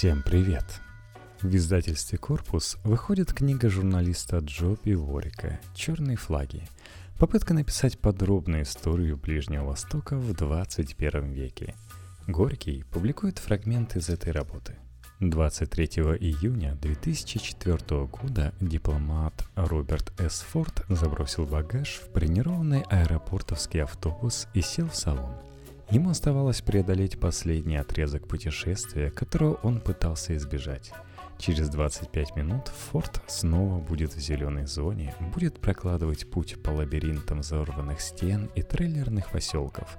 Всем привет! В издательстве «Корпус» выходит книга журналиста Джо Пиворика «Черные флаги». Попытка написать подробную историю Ближнего Востока в 21 веке. Горький публикует фрагмент из этой работы. 23 июня 2004 года дипломат Роберт С. Форд забросил багаж в бронированный аэропортовский автобус и сел в салон – Ему оставалось преодолеть последний отрезок путешествия, которого он пытался избежать. Через 25 минут Форд снова будет в зеленой зоне, будет прокладывать путь по лабиринтам взорванных стен и трейлерных поселков,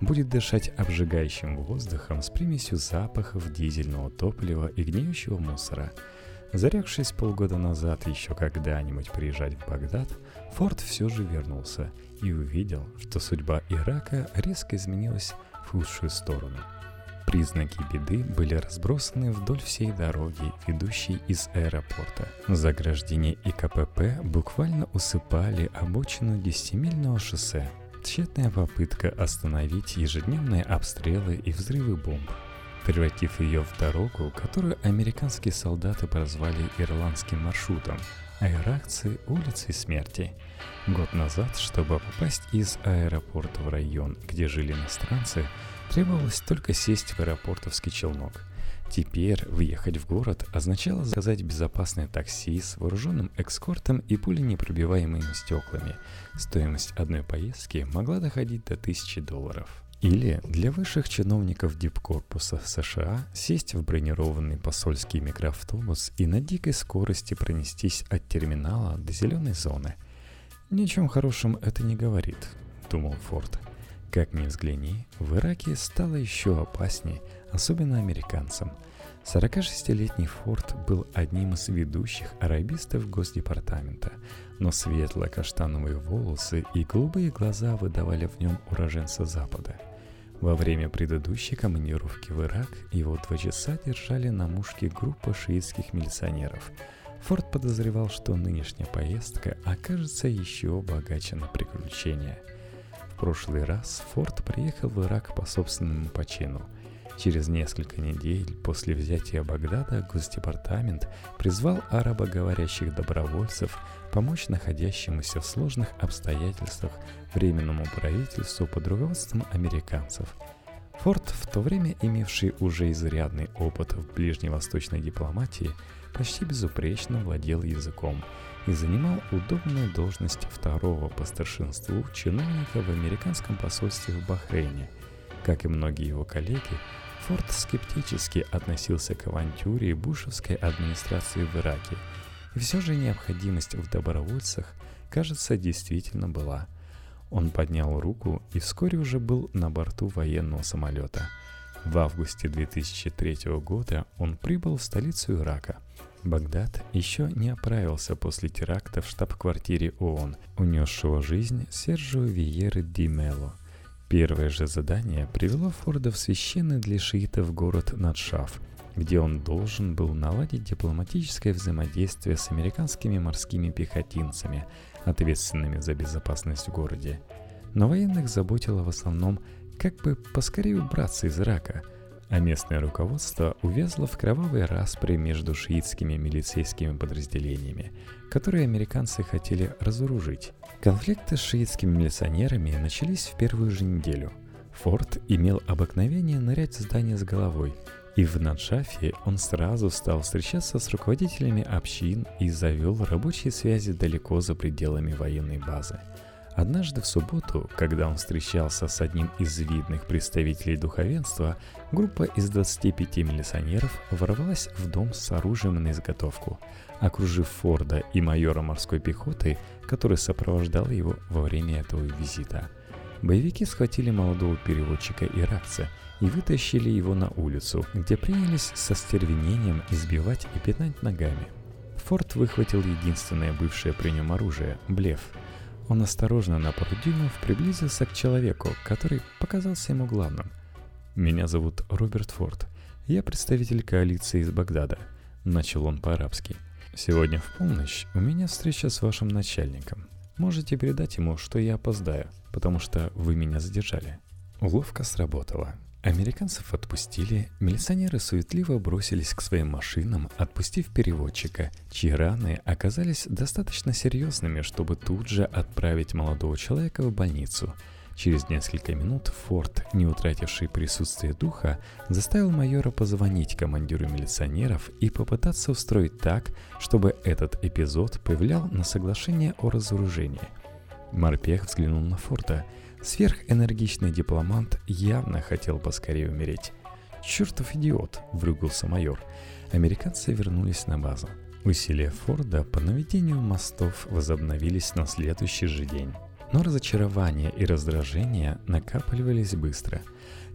будет дышать обжигающим воздухом с примесью запахов дизельного топлива и гниющего мусора. Зарекшись полгода назад еще когда-нибудь приезжать в Багдад, Форд все же вернулся и увидел, что судьба Ирака резко изменилась в худшую сторону. Признаки беды были разбросаны вдоль всей дороги, ведущей из аэропорта. Заграждения и КПП буквально усыпали обочину 10-мильного шоссе. Тщетная попытка остановить ежедневные обстрелы и взрывы бомб, превратив ее в дорогу, которую американские солдаты прозвали ирландским маршрутом, а иракцы – улицей смерти – Год назад, чтобы попасть из аэропорта в район, где жили иностранцы, требовалось только сесть в аэропортовский челнок. Теперь въехать в город означало заказать безопасное такси с вооруженным экскортом и пуленепробиваемыми стеклами. Стоимость одной поездки могла доходить до 1000 долларов. Или для высших чиновников дипкорпуса США сесть в бронированный посольский микроавтобус и на дикой скорости пронестись от терминала до зеленой зоны – «Ничем хорошим это не говорит», — думал Форд. Как ни взгляни, в Ираке стало еще опаснее, особенно американцам. 46-летний Форд был одним из ведущих арабистов Госдепартамента, но светло-каштановые волосы и голубые глаза выдавали в нем уроженца Запада. Во время предыдущей командировки в Ирак его два часа держали на мушке группа шиитских милиционеров – Форд подозревал, что нынешняя поездка окажется еще богаче на приключения. В прошлый раз Форд приехал в Ирак по собственному почину. Через несколько недель после взятия Багдада Госдепартамент призвал арабоговорящих добровольцев помочь находящемуся в сложных обстоятельствах временному правительству под руководством американцев – Форд, в то время имевший уже изрядный опыт в ближневосточной дипломатии, почти безупречно владел языком и занимал удобную должность второго по старшинству чиновника в американском посольстве в Бахрейне. Как и многие его коллеги, Форд скептически относился к авантюре бушевской администрации в Ираке, и все же необходимость в добровольцах, кажется, действительно была. Он поднял руку и вскоре уже был на борту военного самолета. В августе 2003 года он прибыл в столицу Ирака – Багдад еще не оправился после теракта в штаб-квартире ООН, унесшего жизнь Сержио Виеры Ди Мело. Первое же задание привело Форда в священный для шиитов город Надшаф, где он должен был наладить дипломатическое взаимодействие с американскими морскими пехотинцами, ответственными за безопасность в городе. Но военных заботило в основном, как бы поскорее убраться из Ирака – а местное руководство увязло в кровавой распре между шиитскими милицейскими подразделениями, которые американцы хотели разоружить. Конфликты с шиитскими милиционерами начались в первую же неделю. Форд имел обыкновение нырять в здание с головой, и в Наджафе он сразу стал встречаться с руководителями общин и завел рабочие связи далеко за пределами военной базы – Однажды в субботу, когда он встречался с одним из видных представителей духовенства, группа из 25 милиционеров ворвалась в дом с оружием на изготовку, окружив Форда и майора морской пехоты, который сопровождал его во время этого визита. Боевики схватили молодого переводчика иракца и вытащили его на улицу, где принялись со стервенением избивать и пинать ногами. Форд выхватил единственное бывшее при нем оружие – блеф – он осторожно на пару дюймов приблизился к человеку, который показался ему главным. «Меня зовут Роберт Форд. Я представитель коалиции из Багдада», — начал он по-арабски. «Сегодня в полночь у меня встреча с вашим начальником. Можете передать ему, что я опоздаю, потому что вы меня задержали». Уловка сработала. Американцев отпустили, милиционеры суетливо бросились к своим машинам, отпустив переводчика, чьи раны оказались достаточно серьезными, чтобы тут же отправить молодого человека в больницу. Через несколько минут Форд, не утративший присутствие духа, заставил майора позвонить командиру милиционеров и попытаться устроить так, чтобы этот эпизод повлиял на соглашение о разоружении. Морпех взглянул на Форда – Сверхэнергичный дипломант явно хотел поскорее умереть. «Чертов идиот!» – вругался майор. Американцы вернулись на базу. Усилия Форда по наведению мостов возобновились на следующий же день. Но разочарование и раздражение накапливались быстро.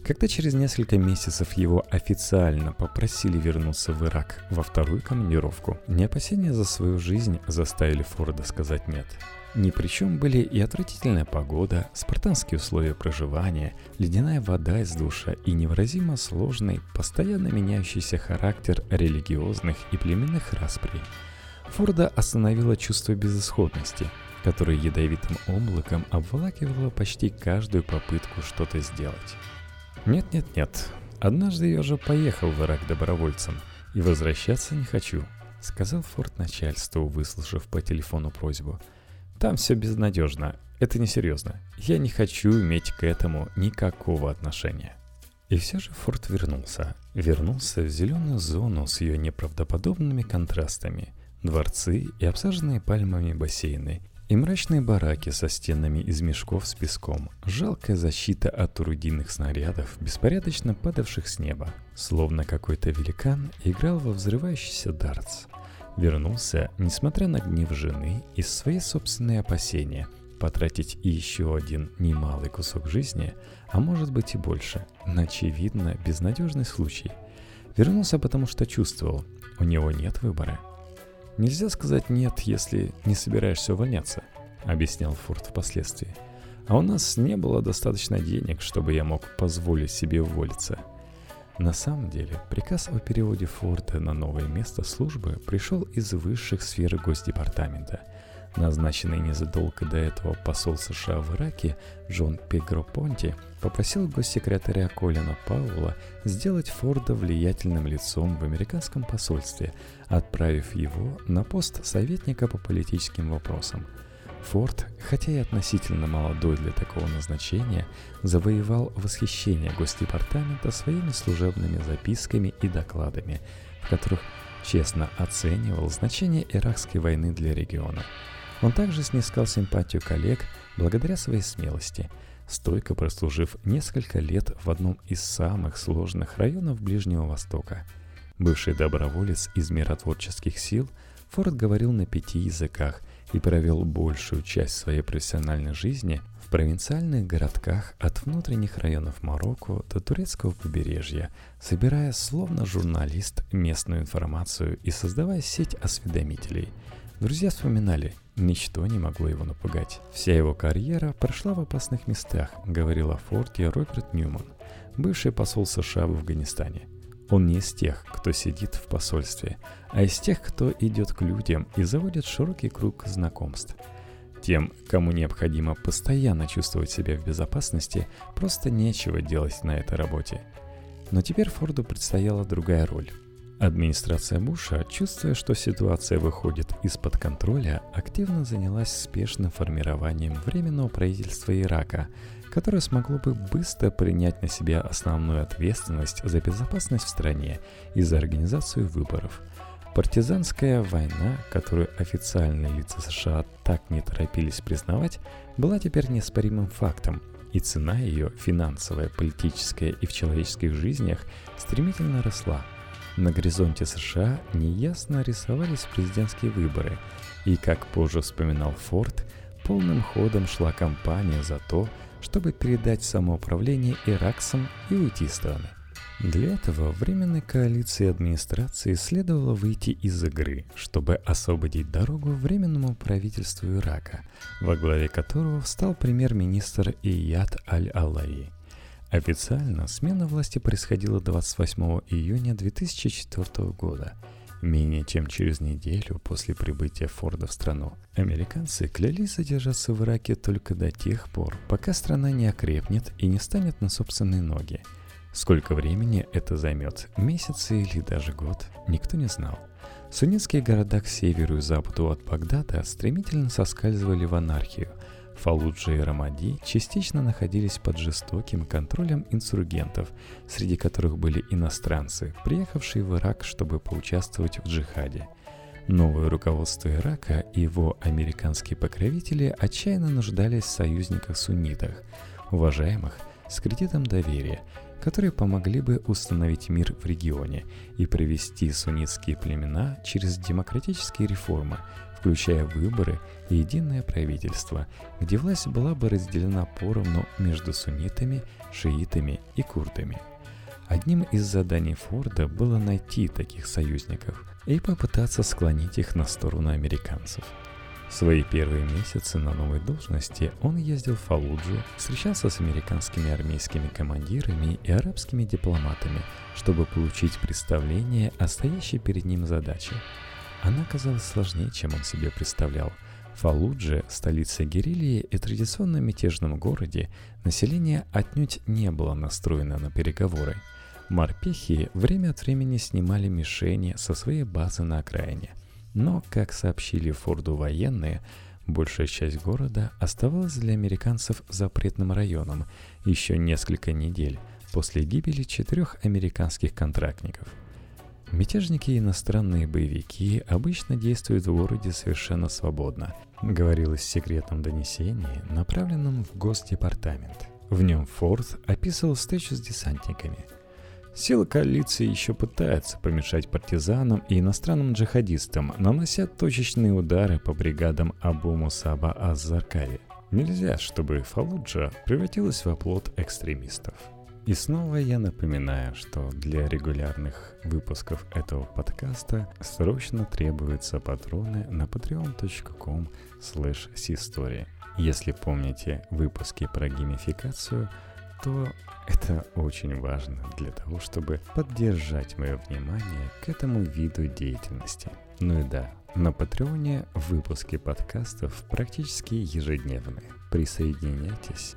Когда через несколько месяцев его официально попросили вернуться в Ирак во вторую командировку, не опасения за свою жизнь заставили Форда сказать «нет». Ни при чем были и отвратительная погода, спартанские условия проживания, ледяная вода из душа и невыразимо сложный, постоянно меняющийся характер религиозных и племенных расприй. Форда остановило чувство безысходности, которое ядовитым облаком обволакивало почти каждую попытку что-то сделать. «Нет-нет-нет, однажды я уже поехал в Ирак добровольцем, и возвращаться не хочу», — сказал Форд начальству, выслушав по телефону просьбу — там все безнадежно. Это несерьезно. Я не хочу иметь к этому никакого отношения. И все же Форд вернулся. Вернулся в зеленую зону с ее неправдоподобными контрастами. Дворцы и обсаженные пальмами бассейны. И мрачные бараки со стенами из мешков с песком. Жалкая защита от урудийных снарядов, беспорядочно падавших с неба. Словно какой-то великан играл во взрывающийся дартс. Вернулся, несмотря на гнев жены и свои собственные опасения, потратить еще один немалый кусок жизни, а может быть и больше, на очевидно безнадежный случай. Вернулся, потому что чувствовал, у него нет выбора. «Нельзя сказать «нет», если не собираешься увольняться», — объяснял Форд впоследствии. «А у нас не было достаточно денег, чтобы я мог позволить себе уволиться». На самом деле, приказ о переводе Форда на новое место службы пришел из высших сфер Госдепартамента. Назначенный незадолго до этого посол США в Ираке Джон Пегропонти попросил госсекретаря Колина Пауэлла сделать Форда влиятельным лицом в американском посольстве, отправив его на пост советника по политическим вопросам – Форд, хотя и относительно молодой для такого назначения, завоевал восхищение Госдепартамента своими служебными записками и докладами, в которых честно оценивал значение Иракской войны для региона. Он также снискал симпатию коллег благодаря своей смелости, стойко прослужив несколько лет в одном из самых сложных районов Ближнего Востока. Бывший доброволец из миротворческих сил, Форд говорил на пяти языках – и провел большую часть своей профессиональной жизни в провинциальных городках от внутренних районов Марокко до турецкого побережья, собирая словно журналист местную информацию и создавая сеть осведомителей. Друзья вспоминали, ничто не могло его напугать. Вся его карьера прошла в опасных местах, говорил о Форте Роберт Ньюман, бывший посол США в Афганистане – он не из тех, кто сидит в посольстве, а из тех, кто идет к людям и заводит широкий круг знакомств. Тем, кому необходимо постоянно чувствовать себя в безопасности, просто нечего делать на этой работе. Но теперь Форду предстояла другая роль. Администрация Буша, чувствуя, что ситуация выходит из-под контроля, активно занялась спешным формированием Временного правительства Ирака – которое смогло бы быстро принять на себя основную ответственность за безопасность в стране и за организацию выборов. Партизанская война, которую официальные лица США так не торопились признавать, была теперь неоспоримым фактом, и цена ее, финансовая, политическая и в человеческих жизнях, стремительно росла. На горизонте США неясно рисовались президентские выборы, и, как позже вспоминал Форд, полным ходом шла кампания за то, чтобы передать самоуправление иракцам и уйти из страны. Для этого временной коалиции администрации следовало выйти из игры, чтобы освободить дорогу временному правительству Ирака, во главе которого встал премьер-министр Ияд Аль-Аллаи. Официально смена власти происходила 28 июня 2004 года – Менее чем через неделю после прибытия Форда в страну, американцы клялись задержаться в Ираке только до тех пор, пока страна не окрепнет и не станет на собственные ноги. Сколько времени это займет, месяцы или даже год, никто не знал. Суннитские города к северу и западу от Багдада стремительно соскальзывали в анархию. Фалуджа и Рамади частично находились под жестоким контролем инсургентов, среди которых были иностранцы, приехавшие в Ирак, чтобы поучаствовать в джихаде. Новое руководство Ирака и его американские покровители отчаянно нуждались в союзниках-суннитах, уважаемых с кредитом доверия, которые помогли бы установить мир в регионе и провести суннитские племена через демократические реформы, включая выборы и единое правительство, где власть была бы разделена поровну между суннитами, шиитами и курдами. Одним из заданий Форда было найти таких союзников и попытаться склонить их на сторону американцев – свои первые месяцы на новой должности он ездил в Фалуджу, встречался с американскими армейскими командирами и арабскими дипломатами, чтобы получить представление о стоящей перед ним задаче. Она казалась сложнее, чем он себе представлял. Фалудже, столице Герилии и традиционно мятежном городе, население отнюдь не было настроено на переговоры. Морпехи время от времени снимали мишени со своей базы на окраине – но, как сообщили Форду военные, большая часть города оставалась для американцев запретным районом еще несколько недель после гибели четырех американских контрактников. Мятежники и иностранные боевики обычно действуют в городе совершенно свободно, говорилось в секретном донесении, направленном в Госдепартамент. В нем Форд описывал встречу с десантниками – Силы коалиции еще пытаются помешать партизанам и иностранным джихадистам, нанося точечные удары по бригадам Абу Мусаба Аз-Заркави. Нельзя, чтобы Фалуджа превратилась в оплот экстремистов. И снова я напоминаю, что для регулярных выпусков этого подкаста срочно требуются патроны на patreon.com slash Если помните выпуски про геймификацию – то это очень важно для того, чтобы поддержать мое внимание к этому виду деятельности. Ну и да, на Патреоне выпуски подкастов практически ежедневные. Присоединяйтесь